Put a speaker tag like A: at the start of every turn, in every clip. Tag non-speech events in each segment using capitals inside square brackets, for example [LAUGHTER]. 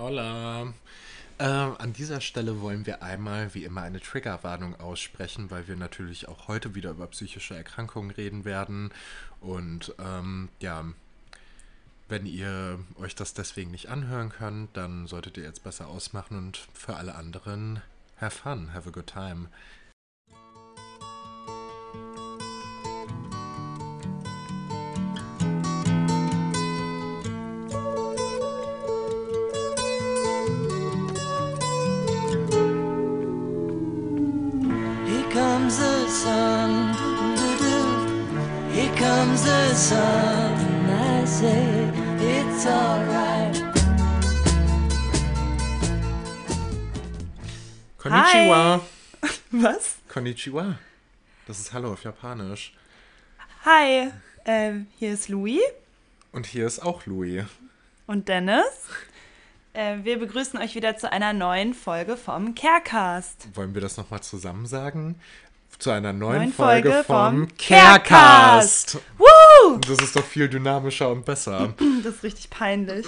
A: Hola. Ähm, an dieser Stelle wollen wir einmal wie immer eine Triggerwarnung aussprechen, weil wir natürlich auch heute wieder über psychische Erkrankungen reden werden. Und ähm, ja, wenn ihr euch das deswegen nicht anhören könnt, dann solltet ihr jetzt besser ausmachen und für alle anderen have fun, have a good time.
B: Comes the sun, and I say it's alright.
A: Konnichiwa. [LAUGHS]
C: Was?
A: Konnichiwa. Das ist Hallo auf Japanisch.
C: Hi, ähm, hier ist Louis
A: Und hier ist auch Louis.
C: und Dennis. Äh, wir begrüßen euch wieder zu einer neuen Folge vom Carecast.
A: Wollen wir das nochmal zusammen sagen? Zu einer neuen,
C: Neuen
A: Folge,
C: Folge
A: vom Carecast.
C: Woo!
A: Das ist doch viel dynamischer und besser. [CLEARS THROAT]
C: Das ist richtig peinlich.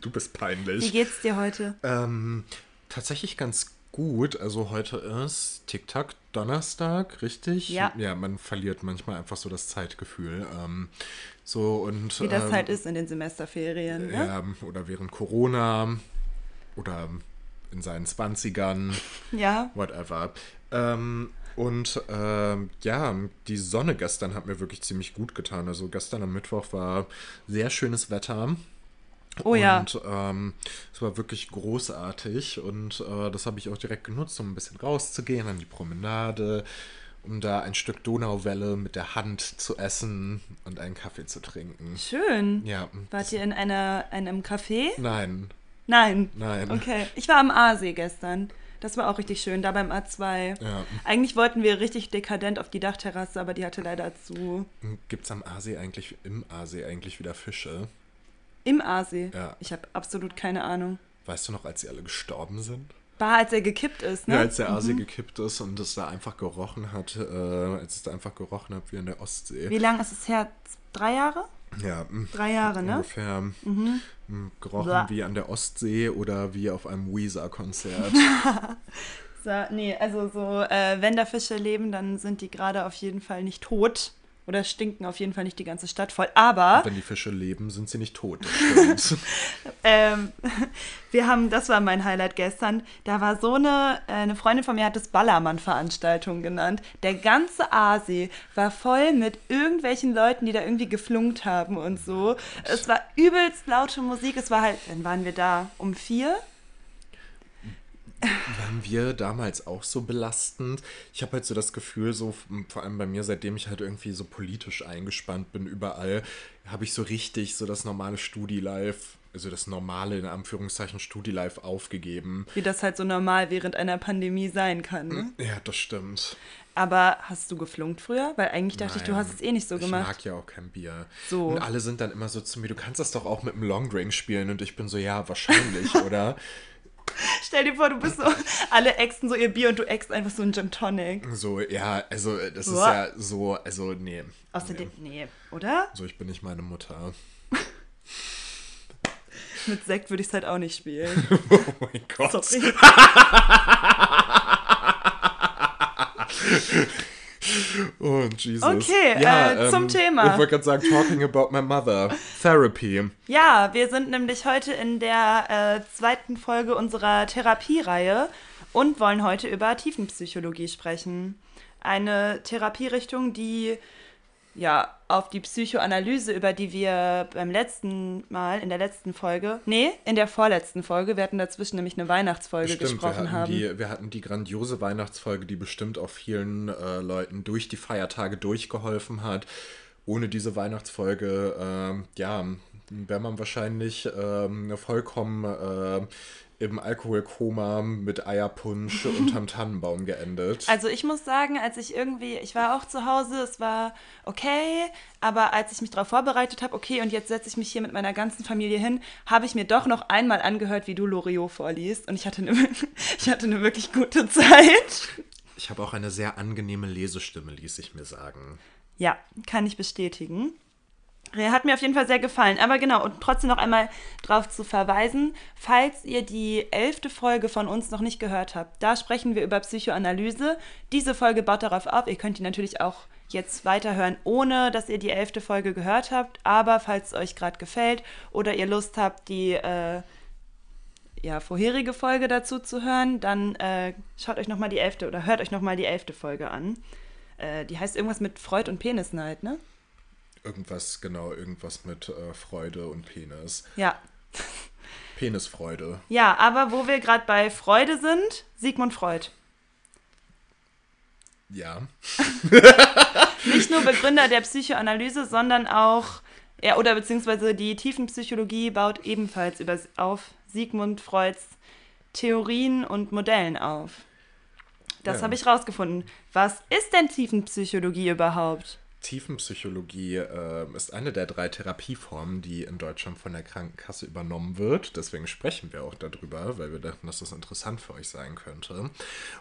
A: Du bist
C: Wie
A: peinlich.
C: geht's dir heute?
A: Ähm, tatsächlich ganz gut. Also heute ist TikTok Donnerstag, richtig?
C: Ja.
A: Ja, man verliert manchmal einfach so das Zeitgefühl. Ähm, so und
C: Wie das
A: ähm,
C: halt ist in den Semesterferien. Ne?
A: Ja, oder während Corona oder in seinen 20ern.
C: Ja.
A: whatever. Ähm, und ähm, ja, die Sonne gestern hat mir wirklich ziemlich gut getan. Also gestern am Mittwoch war sehr schönes Wetter.
C: Oh ja.
A: Und ähm, es war wirklich großartig und äh, das habe ich auch direkt genutzt, um ein bisschen rauszugehen an die Promenade, um da ein Stück Donauwelle mit der Hand zu essen und einen Kaffee zu trinken.
C: Schön.
A: Ja.
C: Wart ihr in einer, einem Café?
A: Nein,
C: Nein.
A: nein.
C: Okay. Ich war am Aasee gestern. Das war auch richtig schön, da beim A2.
A: Ja.
C: Eigentlich wollten wir richtig dekadent auf die Dachterrasse, aber die hatte leider zu.
A: Gibt es am Aasee eigentlich, im Aasee eigentlich wieder Fische?
C: Im Aasee.
A: Ja.
C: Ich habe absolut keine Ahnung.
A: Weißt du noch, als sie alle gestorben sind?
C: War, als er gekippt ist, ne?
A: Ja, als der Aasee gekippt ist und es da einfach gerochen hat, äh, als es da einfach gerochen hat wie in der Ostsee.
C: Wie lange ist es her? Drei Jahre?
A: Ja, mm,
C: Drei Jahre, ne?
A: ungefähr mm, gerochen
C: Blah.
A: wie an der Ostsee oder wie auf einem Weezer-Konzert. [LAUGHS]
C: So, nee, also so, äh, wenn da Fische leben, dann sind die gerade auf jeden Fall nicht tot. Oder stinken auf jeden Fall nicht die ganze Stadt voll. Aber
A: Wenn die Fische leben, sind sie nicht tot. Das [LAUGHS]
C: ähm, wir haben, das war mein Highlight gestern, da war so eine, äh, eine Freundin von mir hat es Ballermann-Veranstaltung genannt. Der ganze Aasee war voll mit irgendwelchen Leuten, die da irgendwie geflunkt haben und so. Es war übelst laute Musik. Es war halt, wann waren wir da? Um vier?
A: Waren wir damals auch so belastend? Ich habe halt so das Gefühl, so vor allem bei mir, seitdem ich halt irgendwie so politisch eingespannt bin, überall, habe ich so richtig so das normale Studi-Life, also das normale in Anführungszeichen Studi-Life aufgegeben.
C: Wie das halt so normal während einer Pandemie sein kann. Ne?
A: Ja, das stimmt.
C: Aber hast du geflunkt früher? Weil eigentlich dachte ich, du
A: Nein,
C: hast es eh nicht so
A: ich
C: gemacht.
A: mag ja auch kein Bier.
C: So.
A: Und alle sind dann immer so zu mir, du kannst das doch auch mit einem Longdrink spielen. Und ich bin so, ja, wahrscheinlich, [LAUGHS] oder?
C: Stell dir vor, du bist so, [LAUGHS] alle exen so ihr Bier und du exst einfach so ein Gin Tonic.
A: So, ja, also das ist
C: Boah.
A: ja so, also nee.
C: Außerdem,
A: nee.
C: nee, oder?
A: So, ich bin nicht meine Mutter. [LAUGHS]
C: Mit Sekt würde ich es halt auch nicht spielen. [LAUGHS]
A: Oh mein Gott.
C: Sorry.
A: Oh, Jesus.
C: Okay, äh, zum Thema.
A: Ich wollte gerade sagen, talking about my mother. Therapy.
C: Ja, wir sind nämlich heute in der äh, zweiten Folge unserer Therapiereihe und wollen heute über Tiefenpsychologie sprechen. Eine Therapierichtung, die ja auf die Psychoanalyse, über die wir beim letzten Mal, in der letzten Folge, nee, in der vorletzten Folge, wir hatten dazwischen nämlich eine Weihnachtsfolge
A: Stimmt, wir
C: gesprochen
A: hatten,
C: haben.
A: die, wir hatten die grandiose Weihnachtsfolge, die bestimmt auch vielen äh, Leuten durch die Feiertage durchgeholfen hat. Ohne diese Weihnachtsfolge, ähm, ja, wäre man wahrscheinlich ähm, vollkommen äh, im Alkoholkoma mit Eierpunsch unterm [LAUGHS] Tannenbaum geendet.
C: Also ich muss sagen, als ich irgendwie, ich war auch zu Hause, es war okay, aber als ich mich darauf vorbereitet habe, okay, und jetzt setze ich mich hier mit meiner ganzen Familie hin, habe ich mir doch noch einmal angehört, wie du Loriot vorliest und ich hatte eine, [LAUGHS] ich hatte eine wirklich gute Zeit.
A: ich habe auch eine sehr angenehme Lesestimme, ließ ich mir sagen.
C: Ja, kann ich bestätigen. Hat mir auf jeden Fall sehr gefallen. Aber genau, und trotzdem noch einmal darauf zu verweisen, falls ihr die elfte Folge von uns noch nicht gehört habt, da sprechen wir über Psychoanalyse. Diese Folge baut darauf auf. Ihr könnt die natürlich auch jetzt weiterhören, ohne dass ihr die elfte Folge gehört habt. Aber falls es euch gerade gefällt oder ihr Lust habt, die äh, ja, vorherige Folge dazu zu hören, dann äh, schaut euch nochmal die elfte oder hört euch nochmal die elfte Folge an. Äh, die heißt irgendwas mit Freud und Penisneid, ne?
A: Irgendwas, genau, irgendwas mit äh, Freude und Penis.
C: Ja.
A: Penisfreude.
C: Ja, aber wo wir gerade bei Freude sind, Sigmund Freud.
A: Ja. [LAUGHS]
C: Nicht nur Begründer der Psychoanalyse, sondern auch, ja, oder beziehungsweise die Tiefenpsychologie baut ebenfalls über, auf Sigmund Freuds Theorien und Modellen auf. Das
A: Ja.
C: habe ich rausgefunden. Was ist denn Tiefenpsychologie überhaupt?
A: Tiefenpsychologie äh, ist eine der drei Therapieformen, die in Deutschland von der Krankenkasse übernommen wird. Deswegen sprechen wir auch darüber, weil wir dachten, dass das interessant für euch sein könnte.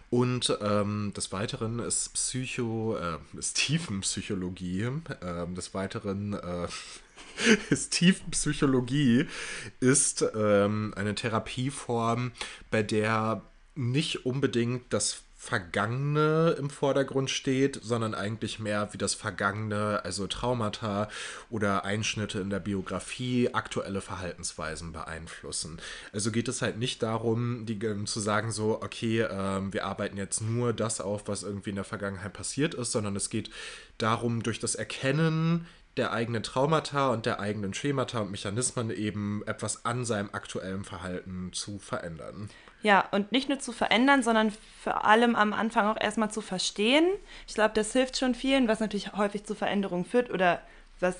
A: Und ähm, des Weiteren ist Psycho, äh, ist Tiefenpsychologie. ähm, des Weiteren äh, [LAUGHS] ist Tiefenpsychologie ist ähm, eine Therapieform, bei der nicht unbedingt das Vergangene im Vordergrund steht, sondern eigentlich mehr wie das Vergangene, also Traumata oder Einschnitte in der Biografie, aktuelle Verhaltensweisen beeinflussen. Also geht es halt nicht darum, die, ähm, zu sagen so, okay, ähm, wir arbeiten jetzt nur das auf, was irgendwie in der Vergangenheit passiert ist, sondern es geht darum, durch das Erkennen der eigenen Traumata und der eigenen Schemata und Mechanismen eben etwas an seinem aktuellen Verhalten zu verändern.
C: Ja, und nicht nur zu verändern, sondern vor allem am Anfang auch erstmal zu verstehen. Ich glaube, das hilft schon vielen, was natürlich häufig zu Veränderungen führt oder was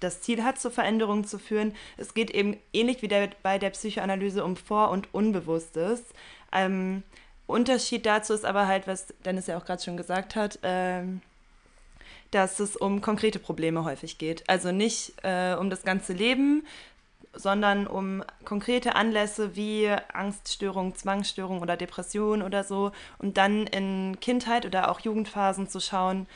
C: das Ziel hat, zu Veränderungen zu führen. Es geht eben ähnlich wie der, bei der Psychoanalyse um Vor- und Unbewusstes. Ähm, Unterschied dazu ist aber halt, was Dennis ja auch gerade schon gesagt hat, ähm, dass es um konkrete Probleme häufig geht. Also nicht äh, um das ganze Leben, sondern um konkrete Anlässe wie Angststörung, Zwangsstörung oder Depression oder so und dann in Kindheit oder auch Jugendphasen zu schauen,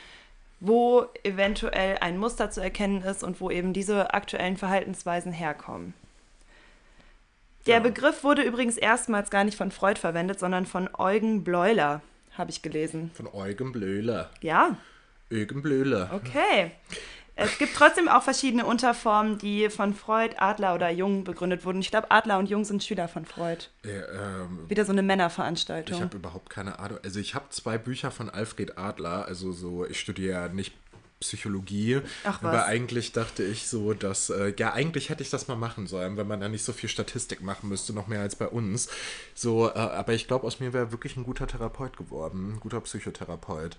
C: wo eventuell ein Muster zu erkennen ist und wo eben diese aktuellen Verhaltensweisen herkommen. Der
A: Ja.
C: Begriff wurde übrigens erstmals gar nicht von Freud verwendet, sondern von Eugen Bleuler, habe ich gelesen.
A: Von Eugen Blöhler.
C: Ja,
A: Eugen Blöhler.
C: Okay. Es gibt trotzdem auch verschiedene Unterformen, die von Freud, Adler oder Jung begründet wurden. Ich glaube, Adler und Jung sind Schüler von Freud.
A: Äh, ähm,
C: Wieder so eine
A: ich
C: Männerveranstaltung.
A: habe überhaupt keine Ahnung. Also ich habe zwei Bücher von Alfred Adler. Also so, ich studiere ja nicht Psychologie.
C: Ach
A: aber
C: was.
A: eigentlich dachte ich so, dass, äh, ja, eigentlich hätte ich das mal machen sollen, wenn man da nicht so viel Statistik machen müsste, noch mehr als bei uns. So, äh, aber ich glaube, aus mir wäre wirklich ein guter Therapeut geworden, ein guter Psychotherapeut.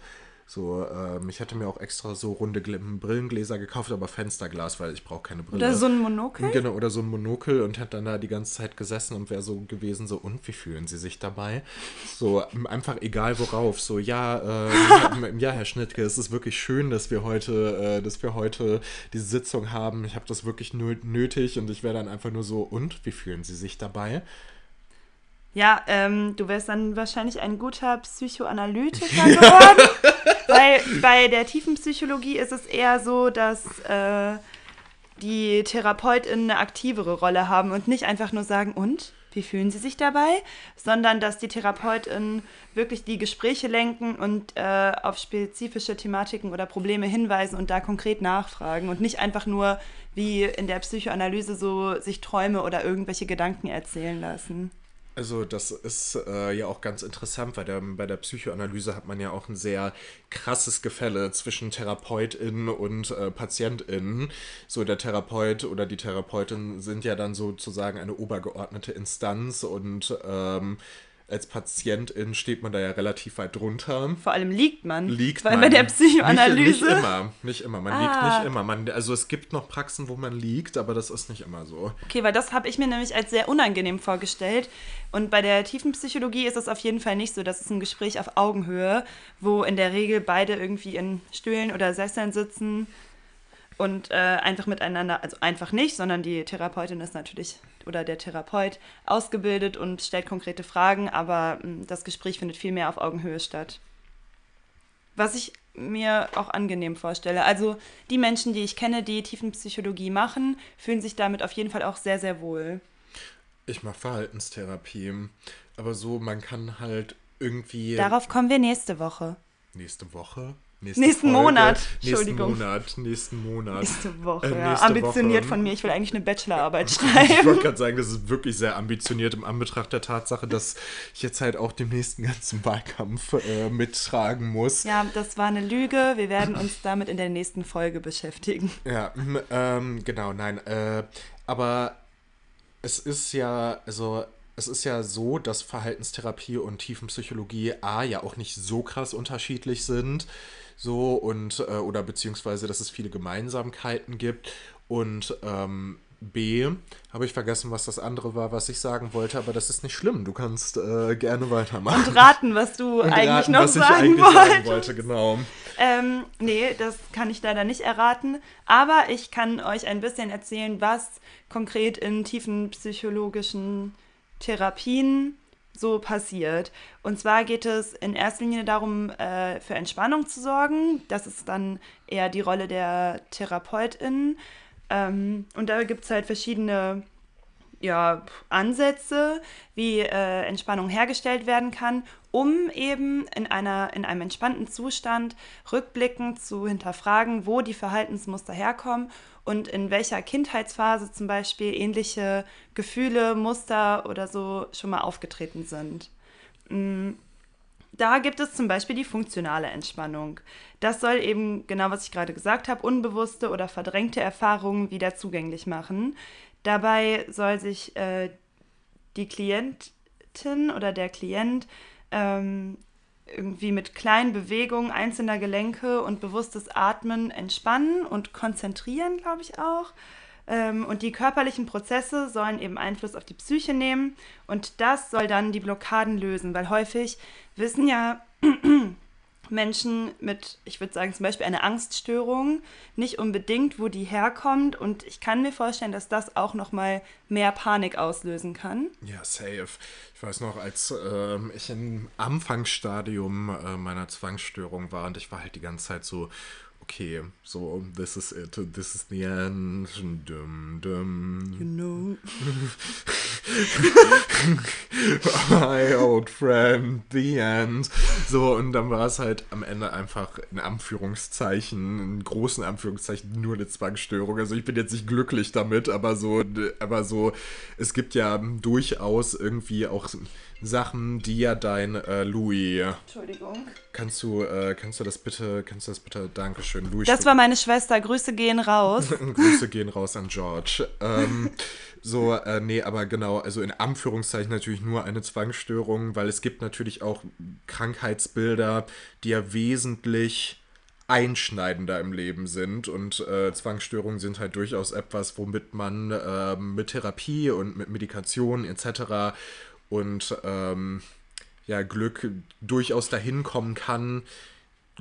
A: So, ähm, ich hätte mir auch extra so runde Gl- Brillengläser gekauft, aber Fensterglas, weil ich brauche keine Brille.
C: Oder so ein Monokel?
A: Genau, oder so ein Monokel und hätte dann da die ganze Zeit gesessen und wäre so gewesen, so, und wie fühlen Sie sich dabei? So, einfach egal worauf. So, ja, ähm, [LAUGHS] ja, Herr Schnittke, es ist wirklich schön, dass wir heute, äh, dass wir heute diese Sitzung haben. Ich habe das wirklich nö nötig und ich wäre dann einfach nur so, und wie fühlen Sie sich dabei?
C: Ja, ähm, du wärst dann wahrscheinlich ein guter Psychoanalytiker [LAUGHS] geworden. Weil bei der tiefen Psychologie ist es eher so, dass äh, die TherapeutInnen eine aktivere Rolle haben und nicht einfach nur sagen, und? Wie fühlen Sie sich dabei? Sondern dass die TherapeutInnen wirklich die Gespräche lenken und äh, auf spezifische Thematiken oder Probleme hinweisen und da konkret nachfragen und nicht einfach nur wie in der Psychoanalyse so sich Träume oder irgendwelche Gedanken erzählen lassen.
A: Also das ist äh, ja auch ganz interessant, weil der, bei der Psychoanalyse hat man ja auch ein sehr krasses Gefälle zwischen Therapeutin und äh, Patientin. So der Therapeut oder die Therapeutin sind ja dann sozusagen eine obergeordnete Instanz und ähm, als Patientin steht man da ja relativ weit drunter.
C: Vor allem liegt man.
A: Liegt
C: Weil
A: man.
C: bei der Psychoanalyse.
A: Nicht, nicht immer, nicht immer. Man
C: Ah.
A: liegt nicht immer. Man, also es gibt noch Praxen, wo man liegt, aber das ist nicht immer so.
C: Okay, weil das habe ich mir nämlich als sehr unangenehm vorgestellt. Und bei der tiefen Psychologie ist es auf jeden Fall nicht so. Das ist ein Gespräch auf Augenhöhe, wo in der Regel beide irgendwie in Stühlen oder Sesseln sitzen und äh, einfach miteinander, also einfach nicht, sondern die Therapeutin ist natürlich oder der Therapeut ausgebildet und stellt konkrete Fragen, aber mh, das Gespräch findet viel mehr auf Augenhöhe statt. Was ich mir auch angenehm vorstelle. Also die Menschen, die ich kenne, die Tiefenpsychologie machen, fühlen sich damit auf jeden Fall auch sehr, sehr wohl.
A: Ich mache Verhaltenstherapie. Aber so, man kann halt irgendwie.
C: Darauf kommen wir nächste Woche.
A: Nächste Woche?
C: Nächsten Monat.
A: Nächsten
C: Entschuldigung.
A: Monat. Nächsten Monat.
C: Nächste Woche.
A: Äh,
C: ja.
A: nächste
C: Ambitioniert
A: Woche.
C: von mir. Ich will eigentlich eine Bachelorarbeit [LAUGHS]
A: Ich
C: schreiben.
A: wollte gerade sagen, das ist wirklich sehr ambitioniert im Anbetracht der Tatsache, dass ich jetzt halt auch demnächst einen ganzen Wahlkampf äh, mittragen muss.
C: Ja, das war eine Lüge. Wir werden uns damit in der nächsten Folge beschäftigen.
A: Ja, ähm, genau, nein. Äh, aber es ist ja, also es ist ja so, dass Verhaltenstherapie und Tiefenpsychologie A ja auch nicht so krass unterschiedlich sind. So und äh, oder beziehungsweise, dass es viele Gemeinsamkeiten gibt. Und ähm, B, habe ich vergessen, was das andere war, was ich sagen wollte, aber das ist nicht schlimm. Du kannst äh, gerne weitermachen.
C: Und raten, was du
A: Und
C: eigentlich
A: raten,
C: noch
A: was ich
C: sagen
A: eigentlich
C: wolltest.
A: sagen wollte, genau.
C: Ähm, nee, das kann ich leider nicht erraten. Aber ich kann euch ein bisschen erzählen, was konkret in tiefen psychologischen Therapien so passiert. Und zwar geht es in erster Linie darum, äh, für Entspannung zu sorgen. Das ist dann eher die Rolle der Therapeutin. Ähm, und da gibt es halt verschiedene ja, Ansätze, wie äh, Entspannung hergestellt werden kann, um eben in, einer, in einem entspannten Zustand rückblickend zu hinterfragen, wo die Verhaltensmuster herkommen und in welcher Kindheitsphase zum Beispiel ähnliche Gefühle, Muster oder so schon mal aufgetreten sind. Mm, Da gibt es zum Beispiel die funktionale Entspannung. Das soll eben, genau was ich gerade gesagt habe, unbewusste oder verdrängte Erfahrungen wieder zugänglich machen. Dabei soll sich äh, die Klientin oder der Klient ähm, irgendwie mit kleinen Bewegungen einzelner Gelenke und bewusstes Atmen entspannen und konzentrieren, glaube ich auch. Ähm, und die körperlichen Prozesse sollen eben Einfluss auf die Psyche nehmen und das soll dann die Blockaden lösen, weil häufig wissen ja [CLEARS THROAT] Menschen mit, ich würde sagen zum Beispiel eine Angststörung, nicht unbedingt, wo die herkommt und ich kann mir vorstellen, dass das auch nochmal mehr Panik auslösen kann.
A: Ja, safe. Ich weiß noch, als ähm, ich im Anfangsstadium äh, meiner Zwangsstörung war und ich war halt die ganze Zeit so, okay, so, this is it, this is the end, dum, dum.
C: You know. [LAUGHS]
A: My old friend, the end. So, und dann war es halt am Ende einfach in Anführungszeichen, in großen Anführungszeichen, nur eine Zwangsstörung. Also ich bin jetzt nicht glücklich damit, aber so, aber so, es gibt ja durchaus irgendwie auch Sachen, die ja dein äh, Louis.
C: Entschuldigung.
A: Kannst du, äh, kannst du das bitte, kannst du das bitte, Dankeschön, Louis.
C: Das war meine Schwester. Grüße gehen raus. [LAUGHS]
A: Grüße gehen raus an George. Ähm, so, äh, nee, aber genau, also in Anführungszeichen natürlich nur eine Zwangsstörung, weil es gibt natürlich auch Krankheitsbilder, die ja wesentlich einschneidender im Leben sind und äh, Zwangsstörungen sind halt durchaus etwas, womit man äh, mit Therapie und mit Medikation etc. und ähm, ja, Glück durchaus dahin kommen kann,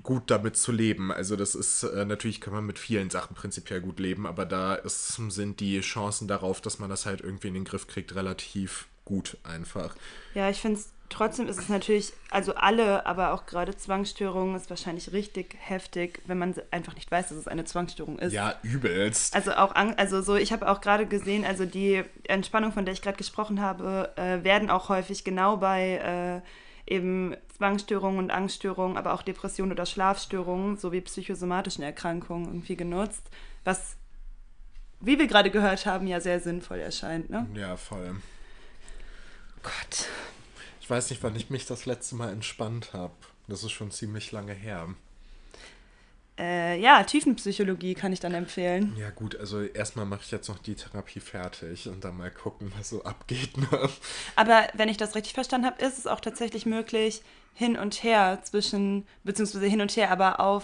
A: gut damit zu leben. Also das ist, äh, natürlich kann man mit vielen Sachen prinzipiell gut leben, aber da ist, sind die Chancen darauf, dass man das halt irgendwie in den Griff kriegt, relativ gut einfach.
C: Ja, ich finde es trotzdem ist es natürlich, also alle, aber auch gerade Zwangsstörungen ist wahrscheinlich richtig heftig, wenn man einfach nicht weiß, dass es eine Zwangsstörung ist.
A: Ja, übelst.
C: Also auch, also so, ich habe auch gerade gesehen, also die Entspannung, von der ich gerade gesprochen habe, äh, werden auch häufig genau bei äh, eben Zwangsstörungen und Angststörungen, aber auch Depressionen oder Schlafstörungen sowie psychosomatischen Erkrankungen irgendwie genutzt, was, wie wir gerade gehört haben, ja sehr sinnvoll erscheint. Ne?
A: Ja, voll.
C: Gott.
A: Ich weiß nicht, wann ich mich das letzte Mal entspannt habe. Das ist schon ziemlich lange her.
C: Äh, ja, Tiefenpsychologie kann ich dann empfehlen.
A: Ja gut, also erstmal mache ich jetzt noch die Therapie fertig und dann mal gucken, was so abgeht. Ne?
C: Aber wenn ich das richtig verstanden habe, ist es auch tatsächlich möglich, hin und her zwischen, beziehungsweise hin und her, aber auf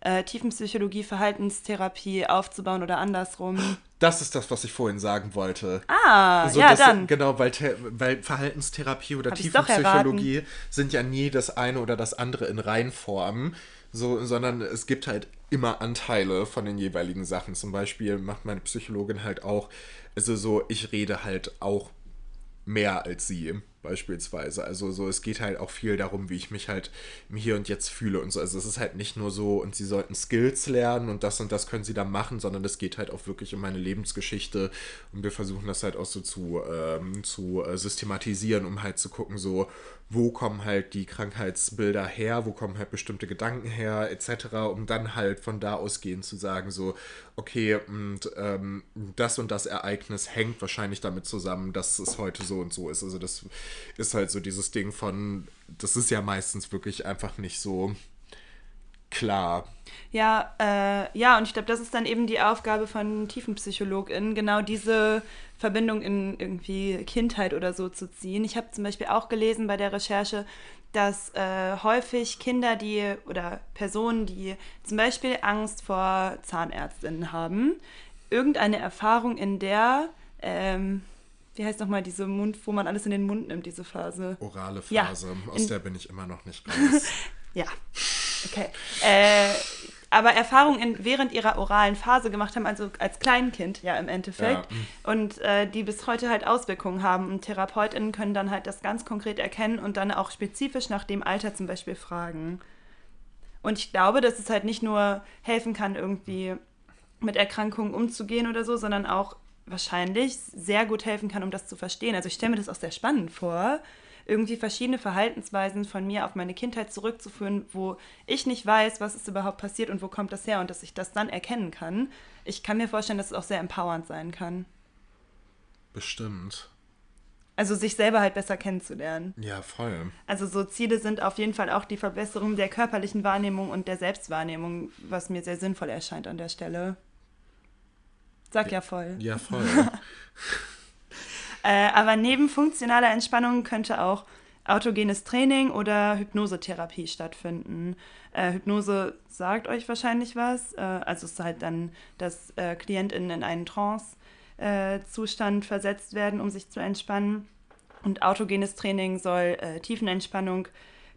C: äh, Tiefenpsychologie, Verhaltenstherapie aufzubauen oder andersrum.
A: Das ist das, was ich vorhin sagen wollte.
C: Ah,
A: So,
C: ja, dann.
A: Genau, weil, weil Verhaltenstherapie oder
C: Hab
A: Tiefenpsychologie sind ja nie das eine oder das andere in Reinform, so, sondern es gibt halt immer Anteile von den jeweiligen Sachen. Zum Beispiel macht meine Psychologin halt auch, also so, ich rede halt auch mehr als sie. Beispielsweise. Also so, es geht halt auch viel darum, wie ich mich halt im Hier und Jetzt fühle und so. Also es ist halt nicht nur so, und sie sollten Skills lernen und das und das können sie dann machen, sondern es geht halt auch wirklich um meine Lebensgeschichte und wir versuchen das halt auch so zu, ähm, zu äh, systematisieren, um halt zu gucken, so, wo kommen halt die Krankheitsbilder her, wo kommen halt bestimmte Gedanken her, etc., um dann halt von da ausgehend zu sagen, so, okay, und ähm, das und das Ereignis hängt wahrscheinlich damit zusammen, dass es heute so und so ist. Also das ist halt so dieses Ding von, das ist ja meistens wirklich einfach nicht so klar.
C: Ja, äh, ja, und ich glaube, das ist dann eben die Aufgabe von TiefenpsychologInnen, genau diese Verbindung in irgendwie Kindheit oder so zu ziehen. Ich habe zum Beispiel auch gelesen bei der Recherche, dass äh, häufig Kinder, die oder Personen, die zum Beispiel Angst vor Zahnärztinnen haben, irgendeine Erfahrung in der, ähm, wie heißt nochmal diese Mund, wo man alles in den Mund nimmt, diese Phase?
A: Orale
C: Ja,
A: Phase, aus
C: in-
A: der bin ich immer noch nicht raus. [LAUGHS]
C: Ja, okay. Äh, aber Erfahrungen während ihrer oralen Phase gemacht haben, also als Kleinkind ja im Endeffekt. Und äh, die bis heute halt Auswirkungen haben. Und TherapeutInnen können dann halt das ganz konkret erkennen und dann auch spezifisch nach dem Alter zum Beispiel fragen. Und ich glaube, dass es halt nicht nur helfen kann, irgendwie mit Erkrankungen umzugehen oder so, sondern auch wahrscheinlich sehr gut helfen kann, um das zu verstehen. Also ich stelle mir das auch sehr spannend vor, irgendwie verschiedene Verhaltensweisen von mir auf meine Kindheit zurückzuführen, wo ich nicht weiß, was ist überhaupt passiert und wo kommt das her und dass ich das dann erkennen kann. Ich kann mir vorstellen, dass es auch sehr empowernd sein kann.
A: Bestimmt.
C: Also sich selber halt besser kennenzulernen.
A: Ja, voll.
C: Also so Ziele sind auf jeden Fall auch die Verbesserung der körperlichen Wahrnehmung und der Selbstwahrnehmung, was mir sehr sinnvoll erscheint an der Stelle. Sag ja voll.
A: Ja, voll. [LAUGHS]
C: Äh, aber neben funktionaler Entspannung könnte auch autogenes Training oder Hypnosetherapie stattfinden. Äh, Hypnose sagt euch wahrscheinlich was. Äh, also es ist halt dann, dass äh, KlientInnen in einen Trance-Zustand versetzt werden, um sich zu entspannen. Und autogenes Training soll äh, Tiefenentspannung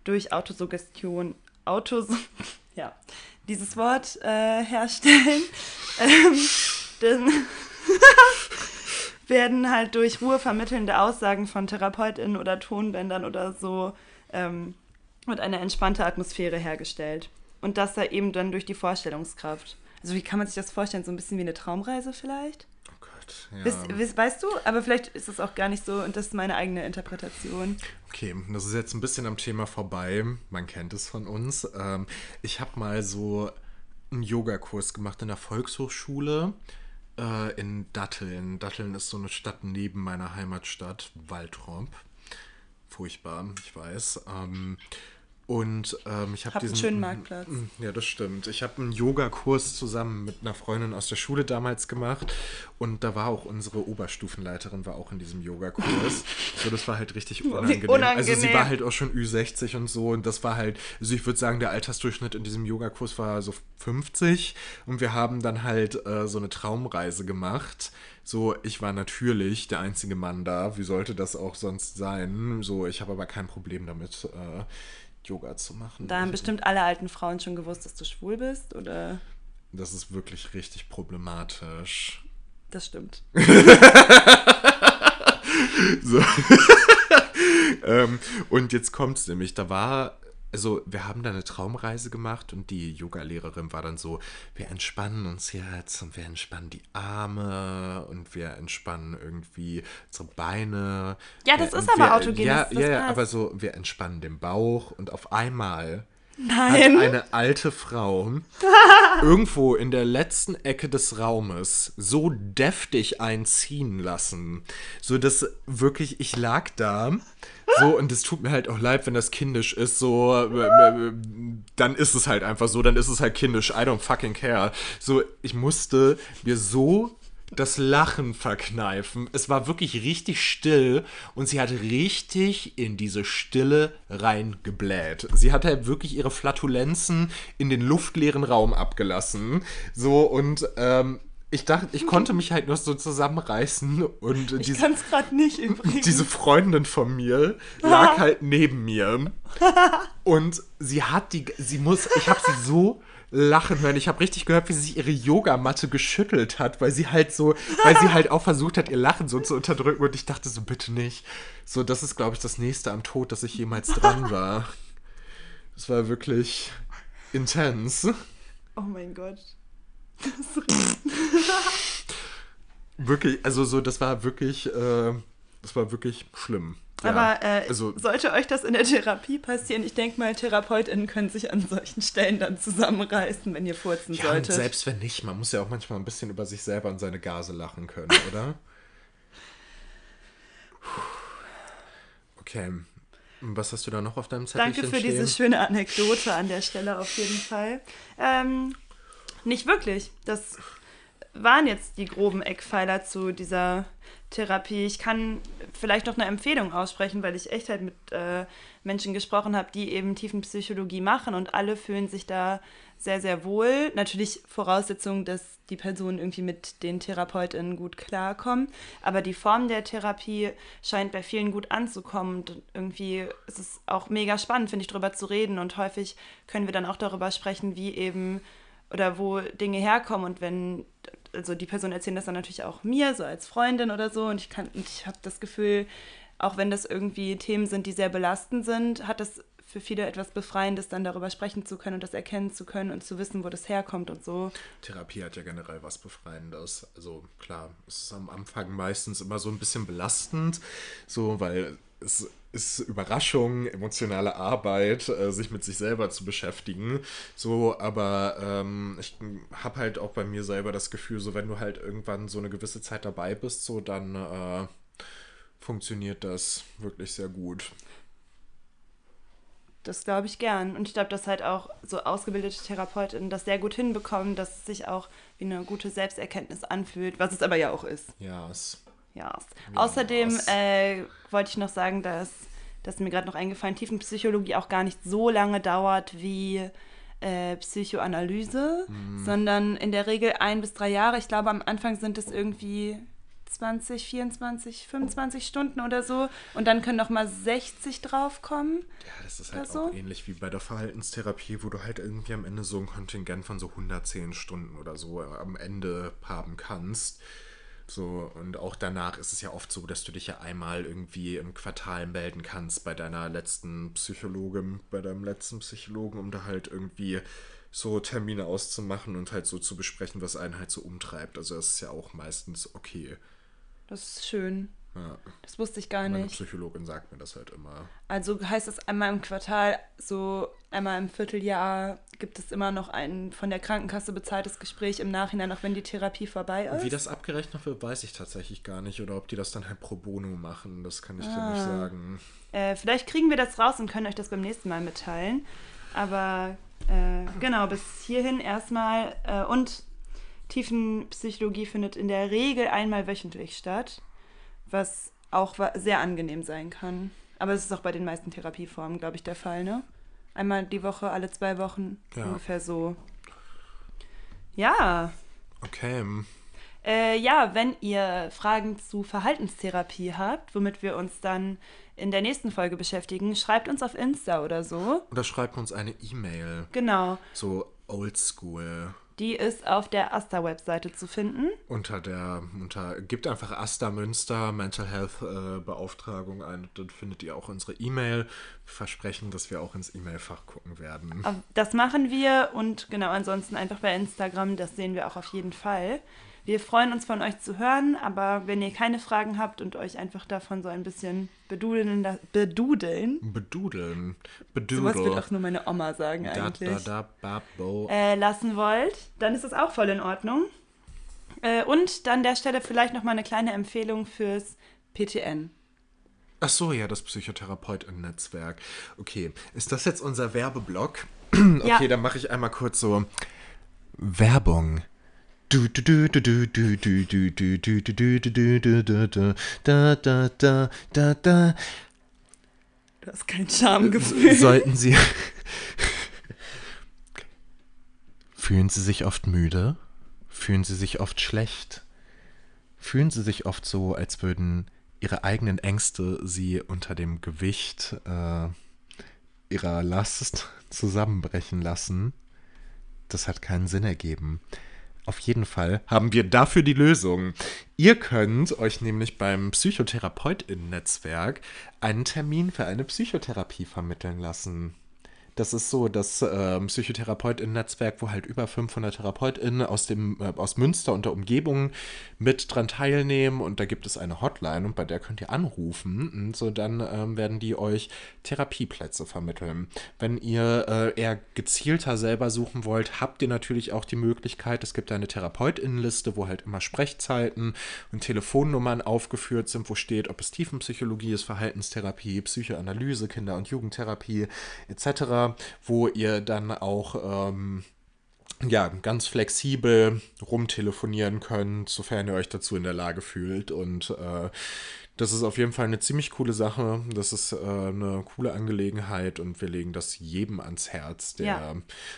C: durch Autosuggestion, Autos, [LAUGHS] ja, dieses Wort äh, herstellen. [LAUGHS] ähm, denn [LAUGHS] werden halt durch ruhevermittelnde Aussagen von TherapeutInnen oder Tonbändern oder so ähm, wird eine entspannte Atmosphäre hergestellt. Und das da eben dann durch die Vorstellungskraft. Also wie kann man sich das vorstellen? So ein bisschen wie eine Traumreise vielleicht?
A: Oh Gott. Ja.
C: Wisst, wisst, weißt du? Aber vielleicht ist es auch gar nicht so und das ist meine eigene Interpretation.
A: Okay, das ist jetzt ein bisschen am Thema vorbei. Man kennt es von uns. Ähm, ich habe mal so einen Yogakurs gemacht in der Volkshochschule äh, in Datteln. Datteln ist so eine Stadt neben meiner Heimatstadt, Waldrop. Furchtbar, ich weiß. Ähm, und ähm, ich habe
C: Hab einen
A: diesen
C: schönen Marktplatz.
A: Ja, das stimmt. Ich habe einen Yogakurs zusammen mit einer Freundin aus der Schule damals gemacht und da war auch unsere Oberstufenleiterin war auch in diesem Yogakurs. [LAUGHS] so, das war halt richtig unangenehm. Also sie
C: unangenehm.
A: war halt auch schon Ü60 und so und das war halt, also ich würde sagen, der Altersdurchschnitt in diesem Yogakurs war so 50 und wir haben dann halt äh, so eine Traumreise gemacht. So, ich war natürlich der einzige Mann da. Wie sollte das auch sonst sein? So, ich habe aber kein Problem damit, äh, Yoga zu machen.
C: Da haben
A: Ich-
C: bestimmt alle alten Frauen schon gewusst, dass du schwul bist, oder?
A: Das ist wirklich richtig problematisch.
C: Das stimmt. [LAUGHS]
A: So. [LAUGHS] ähm, und jetzt kommt's nämlich, da war, also wir haben da eine Traumreise gemacht und die Yoga-Lehrerin war dann so, wir entspannen uns jetzt und wir entspannen die Arme und wir entspannen irgendwie unsere Beine.
C: Ja, das
A: Äh,
C: ist
A: und
C: aber
A: wir,
C: autogenes,
A: Ja, ja, ja, aber so, wir entspannen den Bauch und auf einmal
C: Nein.
A: hat eine alte Frau [LAUGHS] irgendwo in der letzten Ecke des Raumes so deftig einziehen lassen, so dass wirklich ich lag da so und es tut mir halt auch leid, wenn das kindisch ist, so äh, äh, dann ist es halt einfach so, dann ist es halt kindisch, I don't fucking care. So ich musste mir so das Lachen verkneifen. Es war wirklich richtig still und sie hat richtig in diese Stille reingebläht. Sie hat halt wirklich ihre Flatulenzen in den luftleeren Raum abgelassen. So und ähm, ich dachte, ich konnte mich halt nur so zusammenreißen und
C: Ich
A: diese,
C: kann es gerade nicht übrigens.
A: diese Freundin von mir lag [LAUGHS] halt neben mir und sie hat die, sie muss, ich habe sie so lachen hören. Ich habe richtig gehört, wie sie sich ihre Yogamatte geschüttelt hat, weil sie halt so, weil sie halt auch versucht hat, ihr Lachen so zu unterdrücken. Und ich dachte so, bitte nicht. So, das ist, glaube ich, das nächste am Tod, dass ich jemals dran [LAUGHS] war. Das war wirklich intens.
C: Oh mein Gott.
A: Wirklich, also so, das war wirklich, äh, das war wirklich schlimm. Ja,
C: Aber äh,
A: also,
C: sollte euch das in der Therapie passieren, ich denke mal, TherapeutInnen können sich an solchen Stellen dann zusammenreißen, wenn ihr furzen
A: ja, und
C: solltet.
A: selbst wenn nicht, man muss ja auch manchmal ein bisschen über sich selber und seine Gase lachen können, [LAUGHS] oder? Okay. Was hast du da noch auf deinem Zettelchen
C: Danke für
A: stehen?
C: diese schöne Anekdote an der Stelle auf jeden Fall. Ähm, nicht wirklich. Das waren jetzt die groben Eckpfeiler zu dieser Therapie. Ich kann vielleicht noch eine Empfehlung aussprechen, weil ich echt halt mit äh, Menschen gesprochen habe, die eben Tiefenpsychologie machen und alle fühlen sich da sehr, sehr wohl. Natürlich Voraussetzung, dass die Personen irgendwie mit den TherapeutInnen gut klarkommen. Aber die Form der Therapie scheint bei vielen gut anzukommen. Und irgendwie ist es auch mega spannend, finde ich, darüber zu reden. Und häufig können wir dann auch darüber sprechen, wie eben oder wo Dinge herkommen. Und wenn, also die Personen erzählen das dann natürlich auch mir, so als Freundin oder so. Und ich kann, und ich habe das Gefühl, auch wenn das irgendwie Themen sind, die sehr belastend sind, hat das für viele etwas Befreiendes, dann darüber sprechen zu können und das erkennen zu können und zu wissen, wo das herkommt und so.
A: Therapie hat ja generell was Befreiendes. Also klar, es ist am Anfang meistens immer so ein bisschen belastend, so weil es ist Überraschung, emotionale Arbeit, äh, sich mit sich selber zu beschäftigen. So, aber ähm, ich habe halt auch bei mir selber das Gefühl, so wenn du halt irgendwann so eine gewisse Zeit dabei bist, so dann äh, funktioniert das wirklich sehr gut.
C: Das glaube ich gern. Und ich glaube, dass halt auch so ausgebildete TherapeutInnen das sehr gut hinbekommen, dass es sich auch wie eine gute Selbsterkenntnis anfühlt, was es aber ja auch ist.
A: Ja, es
C: Ja.
A: Ja,
C: Außerdem äh, wollte ich noch sagen, dass, das mir gerade noch eingefallen, Tiefenpsychologie auch gar nicht so lange dauert wie äh, Psychoanalyse,
A: Mhm.
C: sondern in der Regel ein bis drei Jahre. Ich glaube, am Anfang sind es irgendwie 20, 24, 25 Stunden oder so. Und dann können noch mal 60 draufkommen.
A: Ja, das ist halt
C: so?
A: auch ähnlich wie bei der Verhaltenstherapie, wo du halt irgendwie am Ende so ein Kontingent von so 110 Stunden oder so am Ende haben kannst. So, und auch danach ist es ja oft so, dass du dich ja einmal irgendwie im Quartal melden kannst bei deiner letzten Psychologin, bei deinem letzten Psychologen, um da halt irgendwie so Termine auszumachen und halt so zu besprechen, was einen halt so umtreibt. Also das ist ja auch meistens okay.
C: Das ist schön.
A: Ja.
C: Das wusste ich gar
A: Meine
C: nicht.
A: Psychologin sagt mir das halt immer.
C: Also heißt es einmal im Quartal, so einmal im Vierteljahr gibt es immer noch ein von der Krankenkasse bezahltes Gespräch im Nachhinein, auch wenn die Therapie vorbei ist.
A: Wie das abgerechnet wird, weiß ich tatsächlich gar nicht. Oder ob die das dann halt pro bono machen, das kann ich dir
C: Ah.
A: nicht sagen.
C: Äh, vielleicht kriegen wir das raus und können euch das beim nächsten Mal mitteilen. Aber äh, genau, bis hierhin erstmal. Äh, und Tiefenpsychologie findet in der Regel einmal wöchentlich statt, was auch sehr angenehm sein kann. Aber es ist auch bei den meisten Therapieformen, glaube ich, der Fall, ne? Einmal die Woche, alle zwei Wochen,
A: Ja.
C: ungefähr so. Ja,
A: Okay.
C: äh, ja, wenn ihr Fragen zu Verhaltenstherapie habt, womit wir uns dann in der nächsten Folge beschäftigen, schreibt uns auf Insta oder so.
A: Oder schreibt uns eine E-Mail.
C: Genau.
A: So oldschool.
C: Die ist auf der Asta-Webseite zu finden.
A: Unter der, unter, gebt einfach Asta Münster Mental Health äh, Beauftragung ein. Dann findet ihr auch unsere E-Mail. Wir versprechen, dass wir auch ins E-Mail-Fach gucken werden.
C: Das machen wir und genau ansonsten einfach bei Instagram, das sehen wir auch auf jeden Fall. Wir freuen uns von euch zu hören, aber wenn ihr keine Fragen habt und euch einfach davon so ein bisschen bedudeln, la- bedudeln
A: Bedudeln.
C: sowas wird auch nur meine Oma sagen
A: Da,
C: eigentlich.
A: da, da, babo.
C: äh, lassen wollt, dann ist das auch voll in Ordnung. Äh, und dann der Stelle vielleicht noch mal eine kleine Empfehlung fürs PTN.
A: Ach so, ja, das Psychotherapeut-Netzwerk. Okay, ist das jetzt unser Werbeblock? [CLEARS THROAT] okay,
C: Ja.
A: dann mache ich einmal kurz so Werbung. Du du du du du du du du du du du du du du du da da da da da
C: Du hast kein Schamgefühl.
A: Sollten Sie Fühlen Sie sich oft müde? Fühlen Sie sich oft schlecht? Fühlen Sie sich oft so, als würden Ihre eigenen Ängste Sie unter dem Gewicht äh, Ihrer Last zusammenbrechen lassen? Das hat keinen Sinn ergeben. Auf jeden Fall haben wir dafür die Lösung. Ihr könnt euch nämlich beim Psychotherapeutinnen-Netzwerk einen Termin für eine Psychotherapie vermitteln lassen. Das ist so das ähm, Psychotherapeutinnen-Netzwerk, wo halt über 500 TherapeutInnen aus, dem, äh, aus Münster und der Umgebung mit dran teilnehmen. Und da gibt es eine Hotline und bei der könnt ihr anrufen. Und so dann ähm, werden die euch Therapieplätze vermitteln. Wenn ihr äh, eher gezielter selber suchen wollt, habt ihr natürlich auch die Möglichkeit, es gibt eine TherapeutInnenliste, wo halt immer Sprechzeiten und Telefonnummern aufgeführt sind, wo steht, ob es Tiefenpsychologie ist, Verhaltenstherapie, Psychoanalyse, Kinder- und Jugendtherapie etc wo ihr dann auch ähm, ja, ganz flexibel rumtelefonieren könnt, sofern ihr euch dazu in der Lage fühlt. Und äh, das ist auf jeden Fall eine ziemlich coole Sache. Das ist äh, eine coole Angelegenheit und wir legen das jedem ans Herz, der
C: Ja.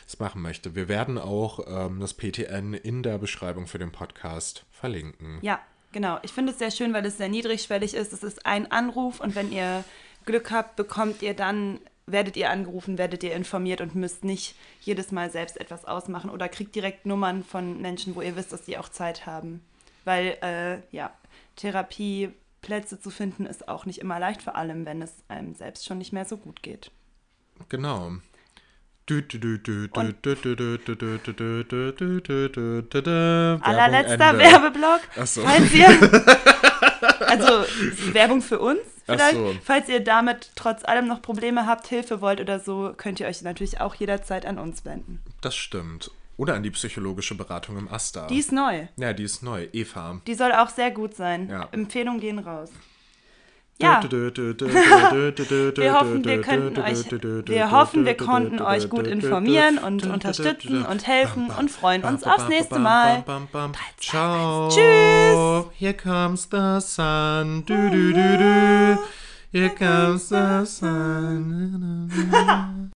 A: es machen möchte. Wir werden auch ähm, das PTN in der Beschreibung für den Podcast verlinken.
C: Ja, genau. Ich finde es sehr schön, weil es sehr niedrigschwellig ist. Es ist ein Anruf und wenn ihr Glück habt, bekommt ihr dann, werdet ihr angerufen, werdet ihr informiert und müsst nicht jedes Mal selbst etwas ausmachen oder kriegt direkt Nummern von Menschen, wo ihr wisst, dass die auch Zeit haben. Weil, äh, ja, Therapieplätze zu finden ist auch nicht immer leicht, vor allem wenn es einem selbst schon nicht mehr so gut geht.
A: Genau.
C: Allerletzter
A: Ende.
C: Werbeblock.
A: Ach so.
C: Falls ihr, [LAUGHS] also Werbung für uns vielleicht.
A: so.
C: Falls ihr damit trotz allem noch Probleme habt, Hilfe wollt oder so, könnt ihr euch natürlich auch jederzeit an uns wenden.
A: Das stimmt. Oder an die psychologische Beratung im Asta.
C: Die ist neu.
A: ja, die ist neu. Eva.
C: Die soll auch sehr gut sein.
A: Ja.
C: Empfehlungen gehen raus. Ja, wir hoffen, wir könnten euch, wir hoffen, wir konnten euch gut informieren und unterstützen und helfen und freuen uns aufs nächste Mal.
A: Ciao.
C: Tschüss.
A: Here comes the sun. Du, du, du, du. Here comes the sun.